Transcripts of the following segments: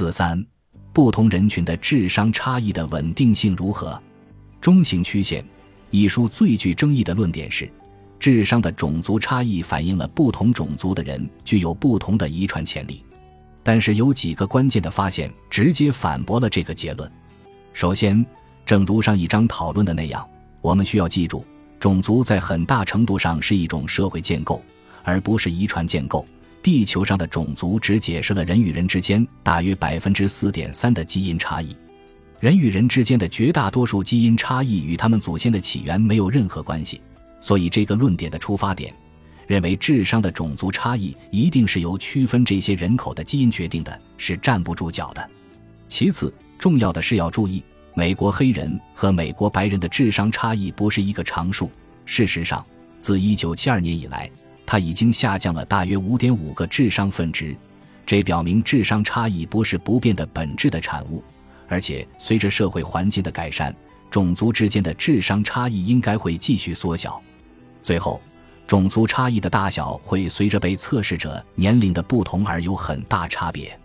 四三，不同人群的智商差异的稳定性如何？中型曲线一书最具争议的论点是，智商的种族差异反映了不同种族的人具有不同的遗传潜力。但是有几个关键的发现直接反驳了这个结论。首先，正如上一章讨论的那样，我们需要记住，种族在很大程度上是一种社会建构，而不是遗传建构。地球上的种族只解释了人与人之间大约百分之四点三的基因差异，人与人之间的绝大多数基因差异与他们祖先的起源没有任何关系。所以，这个论点的出发点，认为智商的种族差异一定是由区分这些人口的基因决定的，是站不住脚的。其次，重要的是要注意，美国黑人和美国白人的智商差异不是一个常数。事实上，自一九七二年以来。它已经下降了大约五点五个智商分值，这表明智商差异不是不变的本质的产物，而且随着社会环境的改善，种族之间的智商差异应该会继续缩小。最后，种族差异的大小会随着被测试者年龄的不同而有很大差别。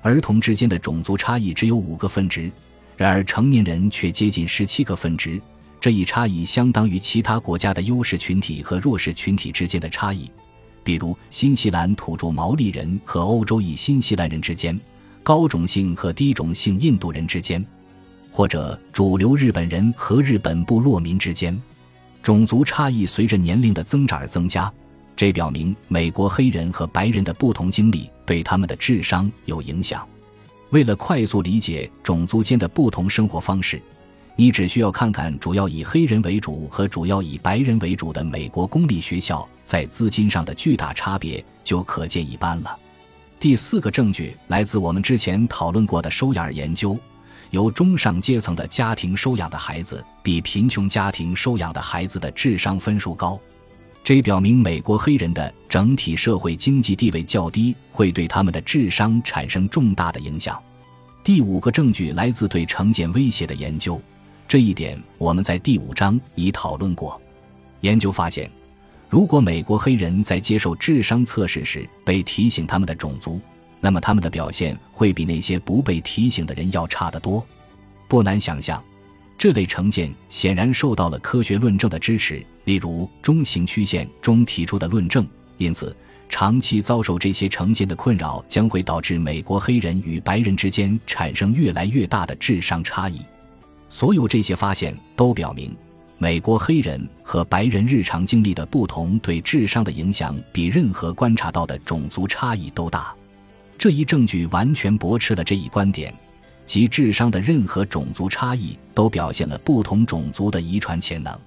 儿童之间的种族差异只有五个分值，然而成年人却接近十七个分值。这一差异相当于其他国家的优势群体和弱势群体之间的差异，比如新西兰土著毛利人和欧洲裔新西兰人之间，高种姓和低种姓印度人之间，或者主流日本人和日本部落民之间。种族差异随着年龄的增长而增加，这表明美国黑人和白人的不同经历对他们的智商有影响。为了快速理解种族间的不同生活方式。你只需要看看主要以黑人为主和主要以白人为主的美国公立学校在资金上的巨大差别，就可见一斑了。第四个证据来自我们之前讨论过的收养研究，由中上阶层的家庭收养的孩子比贫穷家庭收养的孩子的智商分数高，这表明美国黑人的整体社会经济地位较低，会对他们的智商产生重大的影响。第五个证据来自对成见威胁的研究。这一点我们在第五章已讨论过。研究发现，如果美国黑人在接受智商测试时被提醒他们的种族，那么他们的表现会比那些不被提醒的人要差得多。不难想象，这类成见显然受到了科学论证的支持，例如中型曲线中提出的论证。因此，长期遭受这些成见的困扰将会导致美国黑人与白人之间产生越来越大的智商差异。所有这些发现都表明，美国黑人和白人日常经历的不同对智商的影响比任何观察到的种族差异都大。这一证据完全驳斥了这一观点，即智商的任何种族差异都表现了不同种族的遗传潜能。